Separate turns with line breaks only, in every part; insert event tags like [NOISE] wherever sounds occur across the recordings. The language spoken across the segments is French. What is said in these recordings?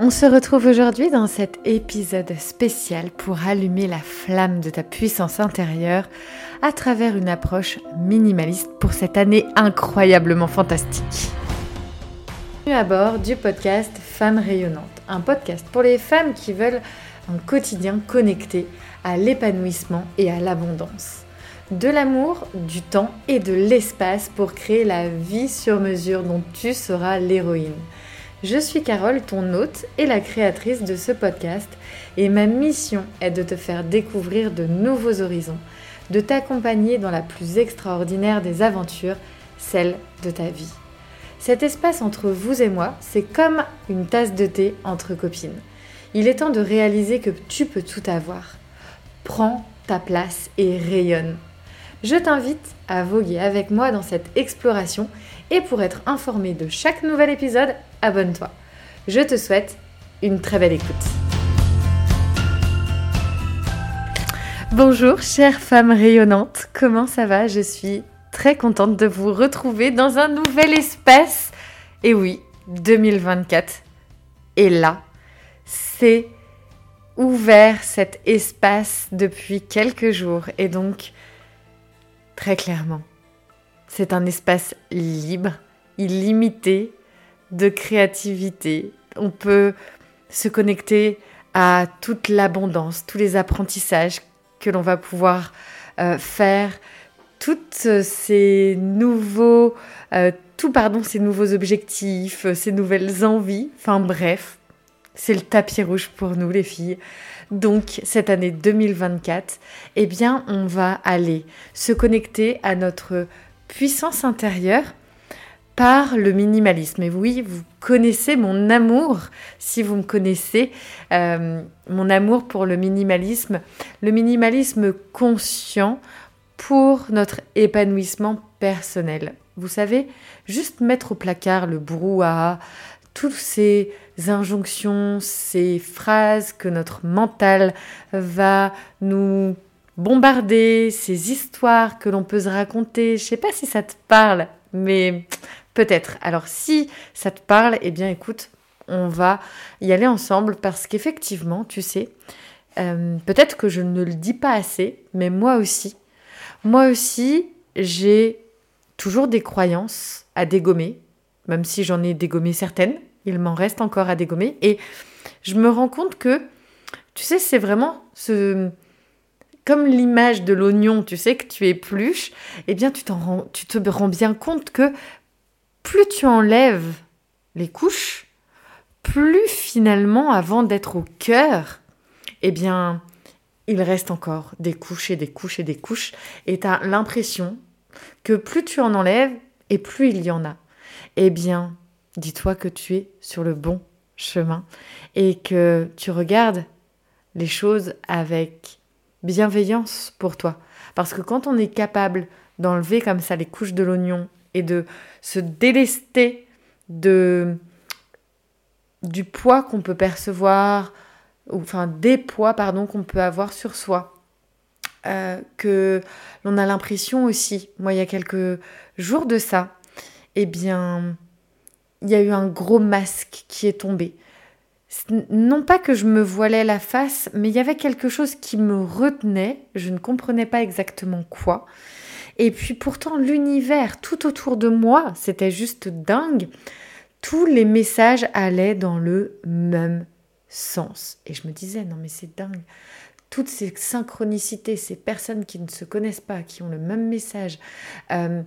On se retrouve aujourd'hui dans cet épisode spécial pour allumer la flamme de ta puissance intérieure à travers une approche minimaliste pour cette année incroyablement fantastique. Bienvenue à bord du podcast Femmes rayonnantes, un podcast pour les femmes qui veulent un quotidien connecté à l'épanouissement et à l'abondance. De l'amour, du temps et de l'espace pour créer la vie sur mesure dont tu seras l'héroïne. Je suis Carole, ton hôte et la créatrice de ce podcast, et ma mission est de te faire découvrir de nouveaux horizons, de t'accompagner dans la plus extraordinaire des aventures, celle de ta vie. Cet espace entre vous et moi, c'est comme une tasse de thé entre copines. Il est temps de réaliser que tu peux tout avoir. Prends ta place et rayonne. Je t'invite à voguer avec moi dans cette exploration et pour être informé de chaque nouvel épisode, abonne-toi. Je te souhaite une très belle écoute. Bonjour chère femme rayonnante, comment ça va? Je suis très contente de vous retrouver dans un nouvel espace. Et oui, 2024 est là. C'est ouvert cet espace depuis quelques jours et donc très clairement, c'est un espace libre, illimité, de créativité. On peut se connecter à toute l'abondance, tous les apprentissages que l'on va pouvoir euh, faire, toutes ces nouveaux, euh, tout pardon, ces nouveaux objectifs, ces nouvelles envies. Enfin bref, c'est le tapis rouge pour nous les filles. Donc cette année 2024, eh bien on va aller se connecter à notre puissance intérieure par le minimalisme. Et oui, vous connaissez mon amour, si vous me connaissez, euh, mon amour pour le minimalisme, le minimalisme conscient pour notre épanouissement personnel. Vous savez, juste mettre au placard le brouhaha, toutes ces injonctions, ces phrases que notre mental va nous bombarder, ces histoires que l'on peut se raconter. Je sais pas si ça te parle, mais Peut-être. Alors si ça te parle, eh bien écoute, on va y aller ensemble parce qu'effectivement, tu sais, euh, peut-être que je ne le dis pas assez, mais moi aussi, moi aussi, j'ai toujours des croyances à dégommer, même si j'en ai dégommé certaines, il m'en reste encore à dégommer. Et je me rends compte que, tu sais, c'est vraiment. Comme l'image de l'oignon, tu sais, que tu épluches, eh bien, tu, rends, tu te rends bien compte que plus tu enlèves les couches, plus finalement, avant d'être au cœur, eh bien, il reste encore des couches et des couches et des couches. Et tu as l'impression que plus tu en enlèves, et plus il y en a. Eh bien, dis-toi que tu es sur le bon chemin et que tu regardes les choses avec bienveillance pour toi. Parce que quand on est capable d'enlever comme ça les couches de l'oignon et de se délester du poids qu'on peut percevoir, ou enfin des poids pardon qu'on peut avoir sur soi. Euh, que l'on a l'impression aussi, moi il y a quelques jours de ça, eh bien il y a eu un gros masque qui est tombé. Non pas que je me voilais la face, mais il y avait quelque chose qui me retenait, je ne comprenais pas exactement quoi. Et puis pourtant, l'univers tout autour de moi, c'était juste dingue. Tous les messages allaient dans le même sens. Et je me disais, non mais c'est dingue. Toutes ces synchronicités, ces personnes qui ne se connaissent pas, qui ont le même message, euh,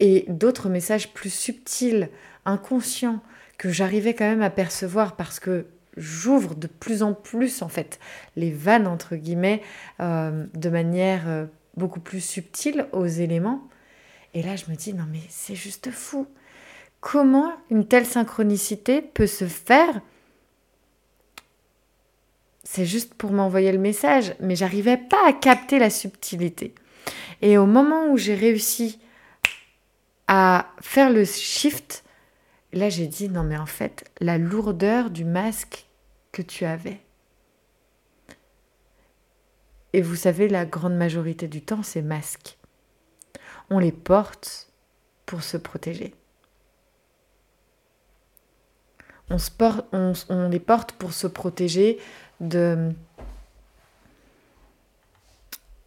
et d'autres messages plus subtils, inconscients, que j'arrivais quand même à percevoir parce que j'ouvre de plus en plus en fait les vannes entre guillemets euh, de manière euh, beaucoup plus subtil aux éléments. Et là, je me dis, non mais c'est juste fou. Comment une telle synchronicité peut se faire? C'est juste pour m'envoyer le message, mais j'arrivais pas à capter la subtilité. Et au moment où j'ai réussi à faire le shift, là j'ai dit, non mais en fait, la lourdeur du masque que tu avais, et vous savez, la grande majorité du temps, ces masques, on les porte pour se protéger. On, les porte pour se protéger de...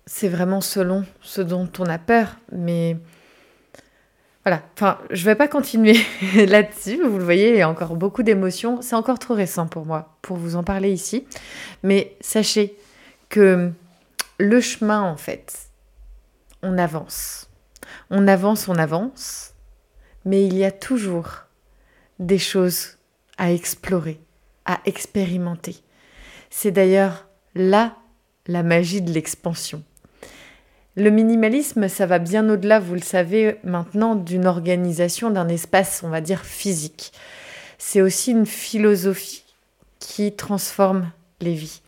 C'est vraiment selon ce dont on a peur, mais voilà, enfin, je vais pas continuer [LAUGHS] là-dessus, vous le voyez, il y a encore beaucoup d'émotions, c'est encore trop récent pour moi pour vous en parler ici, mais sachez que le chemin, en fait, on avance. On avance, on avance, mais il y a toujours des choses à explorer, à expérimenter. C'est d'ailleurs là la magie de l'expansion. Le minimalisme, ça va bien au-delà, vous le savez maintenant, d'une organisation, d'un espace, on va dire, physique. C'est aussi une philosophie qui transforme les vies.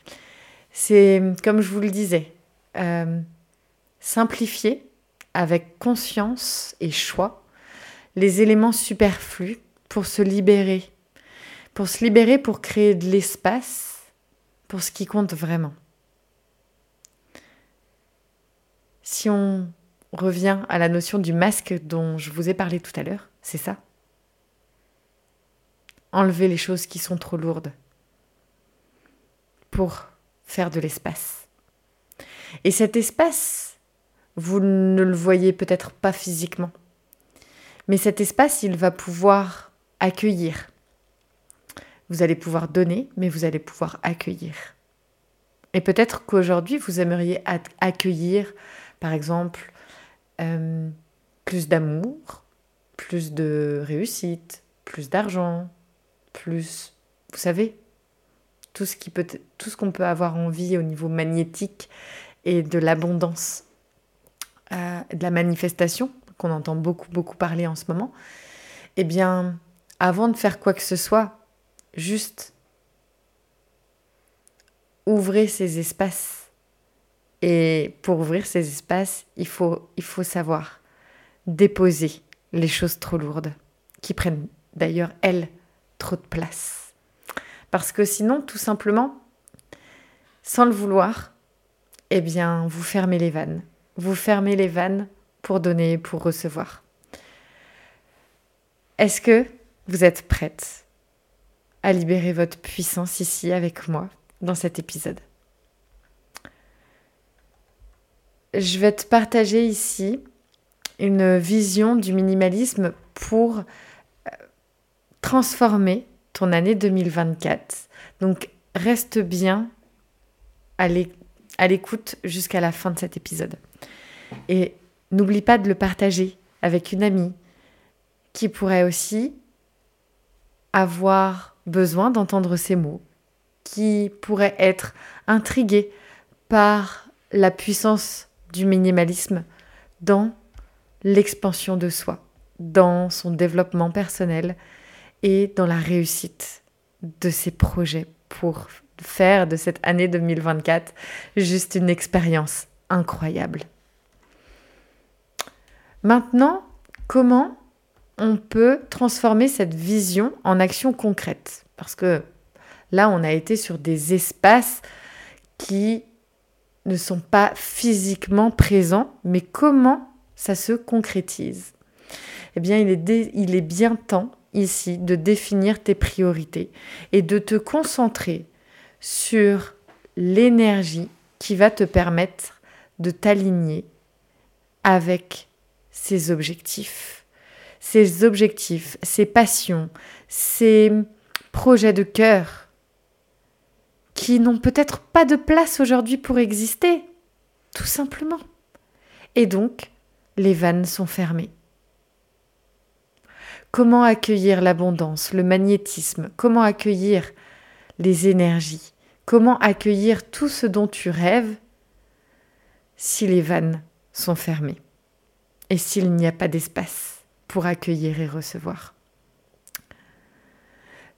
C'est, comme je vous le disais, euh, simplifier avec conscience et choix les éléments superflus pour se libérer, pour se libérer, pour créer de l'espace pour ce qui compte vraiment. Si on revient à la notion du masque dont je vous ai parlé tout à l'heure, c'est ça. Enlever les choses qui sont trop lourdes pour faire de l'espace. Et cet espace, vous ne le voyez peut-être pas physiquement, mais cet espace, il va pouvoir accueillir. Vous allez pouvoir donner, mais vous allez pouvoir accueillir. Et peut-être qu'aujourd'hui, vous aimeriez accueillir par exemple, euh, plus d'amour, plus de réussite, plus d'argent, plus, vous savez, tout ce qui peut, qu'on peut avoir envie au niveau magnétique et de l'abondance, euh, de la manifestation qu'on entend beaucoup beaucoup parler en ce moment. Eh bien, avant de faire quoi que ce soit, juste ouvrez ces espaces et pour ouvrir ces espaces, il faut, il faut savoir déposer les choses trop lourdes, qui prennent d'ailleurs, elles, trop de place. Parce que sinon, tout simplement, sans le vouloir, eh bien, vous fermez les vannes. Vous fermez les vannes pour donner, pour recevoir. Est-ce que vous êtes prête à libérer votre puissance ici avec moi dans cet épisode? Je vais te partager ici une vision du minimalisme pour euh, transformer ton année 2024. Donc reste bien à l'écoute jusqu'à la fin de cet épisode. Et n'oublie pas de le partager avec une amie qui pourrait aussi avoir besoin d'entendre ces mots, qui pourrait être intriguée par la puissance du minimalisme dans l'expansion de soi, dans son développement personnel et dans la réussite de ses projets pour faire de cette année 2024 juste une expérience incroyable. Maintenant, comment on peut transformer cette vision en action concrète? Parce que là, on a été sur des espaces qui ne sont pas physiquement présents, mais comment ça se concrétise? Eh bien, il est, il est bien temps ici de définir tes priorités et de te concentrer sur l'énergie qui va te permettre de t'aligner avec ces objectifs. Ces objectifs, ces passions, ces projets de cœur qui n'ont peut-être pas de place aujourd'hui pour exister, tout simplement. Et donc, les vannes sont fermées. Comment accueillir l'abondance, le magnétisme? Comment accueillir les énergies Comment accueillir tout ce dont tu rêves si les vannes sont fermées et s'il n'y a pas d'espace pour accueillir et recevoir?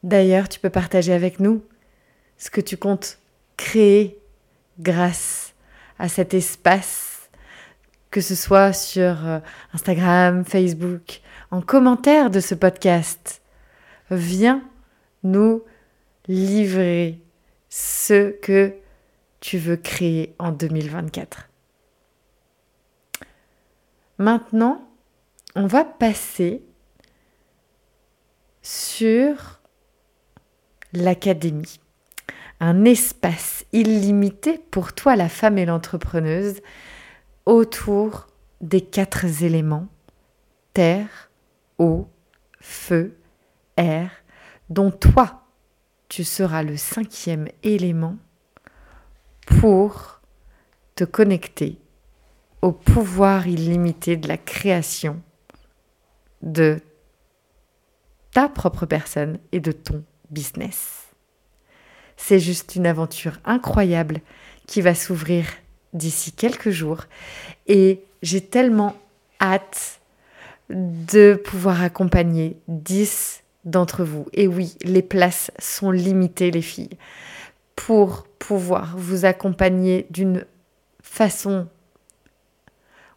D'ailleurs, tu peux partager avec nous ce que tu comptes créer grâce à cet espace, que ce soit sur euh, Instagram, Facebook, en commentaire de ce podcast. Viens nous livrer ce que tu veux créer en 2024. Maintenant, on va passer sur l'académie. Un espace illimité pour toi, la femme et l'entrepreneuse, autour des quatre éléments terre, eau, feu, air, dont toi, tu seras le cinquième élément pour te connecter au pouvoir illimité de la création de ta propre personne et de ton business. C'est juste une aventure incroyable qui va s'ouvrir d'ici quelques jours et j'ai tellement hâte de pouvoir accompagner 10 d'entre vous. Et oui, les places sont limitées les filles. Pour pouvoir vous accompagner d'une façon,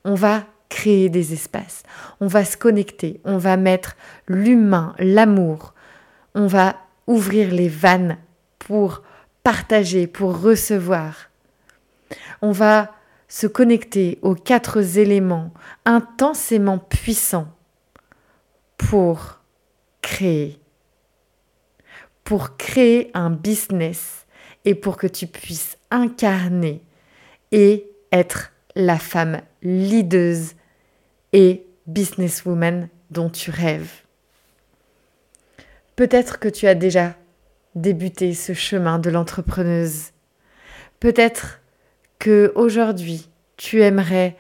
on va créer des espaces, on va se connecter, on va mettre l'humain, l'amour, on va ouvrir les vannes pour partager, pour recevoir. On va se connecter aux quatre éléments intensément puissants pour créer, pour créer un business et pour que tu puisses incarner et être la femme leaduse et businesswoman dont tu rêves. Peut-être que tu as déjà débuté ce chemin de l'entrepreneuse. Peut-être que aujourd'hui, tu aimerais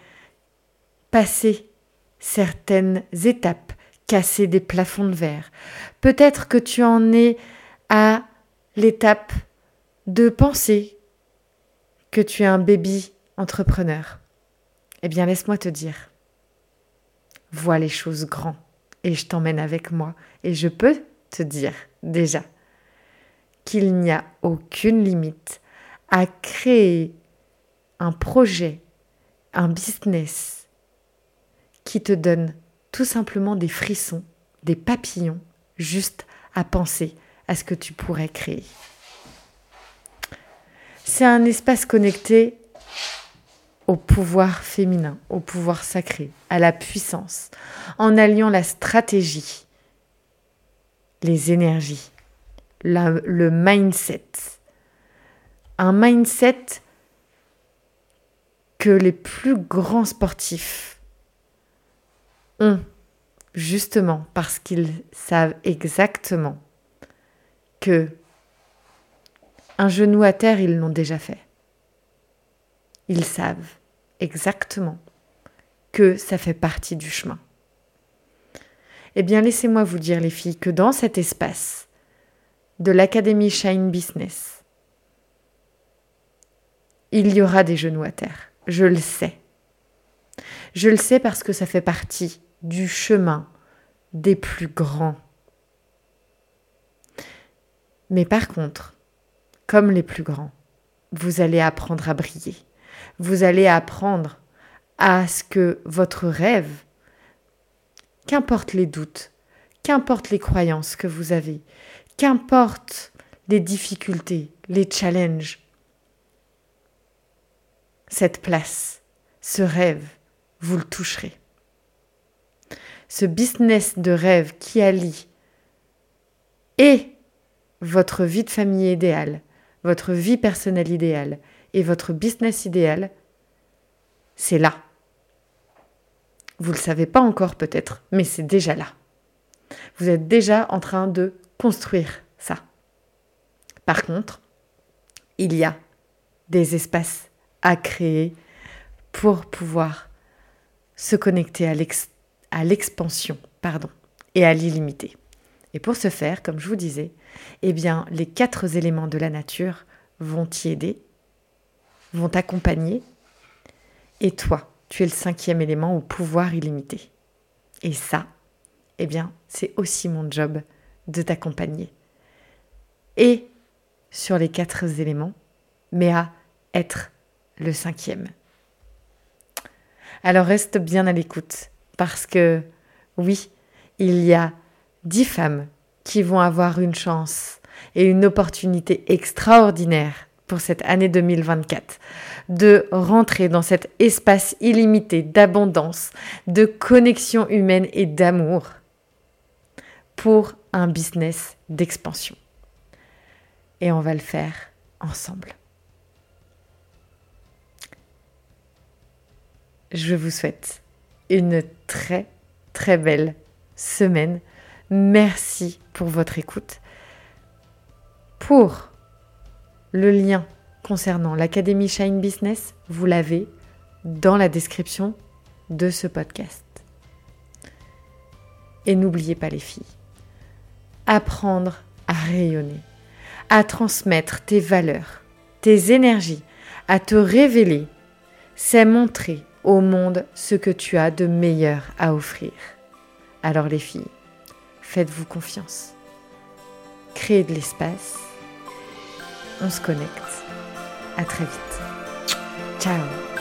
passer certaines étapes, casser des plafonds de verre. Peut-être que tu en es à l'étape de penser que tu es un baby entrepreneur. Eh bien, laisse-moi te dire, vois les choses grands et je t'emmène avec moi et je peux te dire déjà qu'il n'y a aucune limite à créer un projet, un business qui te donne tout simplement des frissons, des papillons, juste à penser à ce que tu pourrais créer. C'est un espace connecté au pouvoir féminin, au pouvoir sacré, à la puissance, en alliant la stratégie, les énergies, le mindset. Un mindset que les plus grands sportifs justement parce qu'ils savent exactement que un genou à terre, ils l'ont déjà fait. Ils savent exactement que ça fait partie du chemin. Eh bien, laissez-moi vous dire, les filles, que dans cet espace de l'Académie Shine Business, il y aura des genoux à terre. Je le sais. Je le sais parce que ça fait partie du chemin des plus grands. Mais par contre, comme les plus grands, vous allez apprendre à briller. Vous allez apprendre à ce que votre rêve, qu'importe les doutes, qu'importe les croyances que vous avez, qu'importe les difficultés, les challenges, cette place, ce rêve, vous le toucherez. Ce business de rêve qui allie et votre vie de famille idéale, votre vie personnelle idéale et votre business idéal, c'est là. Vous ne le savez pas encore peut-être, mais c'est déjà là. Vous êtes déjà en train de construire ça. Par contre, il y a des espaces à créer pour pouvoir se connecter à l'expansion pardon, et à l'illimité. Et pour ce faire, comme je vous disais, eh bien, les quatre éléments de la nature vont t'y aider, vont t'accompagner, et toi, tu es le cinquième élément au pouvoir illimité. Et ça, eh bien, c'est aussi mon job de t'accompagner. Et sur les quatre éléments, mais à être le cinquième. Alors reste bien à l'écoute parce que oui, il y a dix femmes qui vont avoir une chance et une opportunité extraordinaire pour cette année 2024 de rentrer dans cet espace illimité d'abondance, de connexion humaine et d'amour pour un business d'expansion. et on va le faire ensemble. Je vous souhaite une très très belle semaine. Merci pour votre écoute. Pour le lien concernant l'Académie Shine Business, vous l'avez dans la description de ce podcast. Et n'oubliez pas les filles, apprendre à rayonner, à transmettre tes valeurs, tes énergies, à te révéler, c'est montrer au monde ce que tu as de meilleur à offrir. Alors les filles, faites-vous confiance. Créez de l'espace. On se connecte. À très vite. Ciao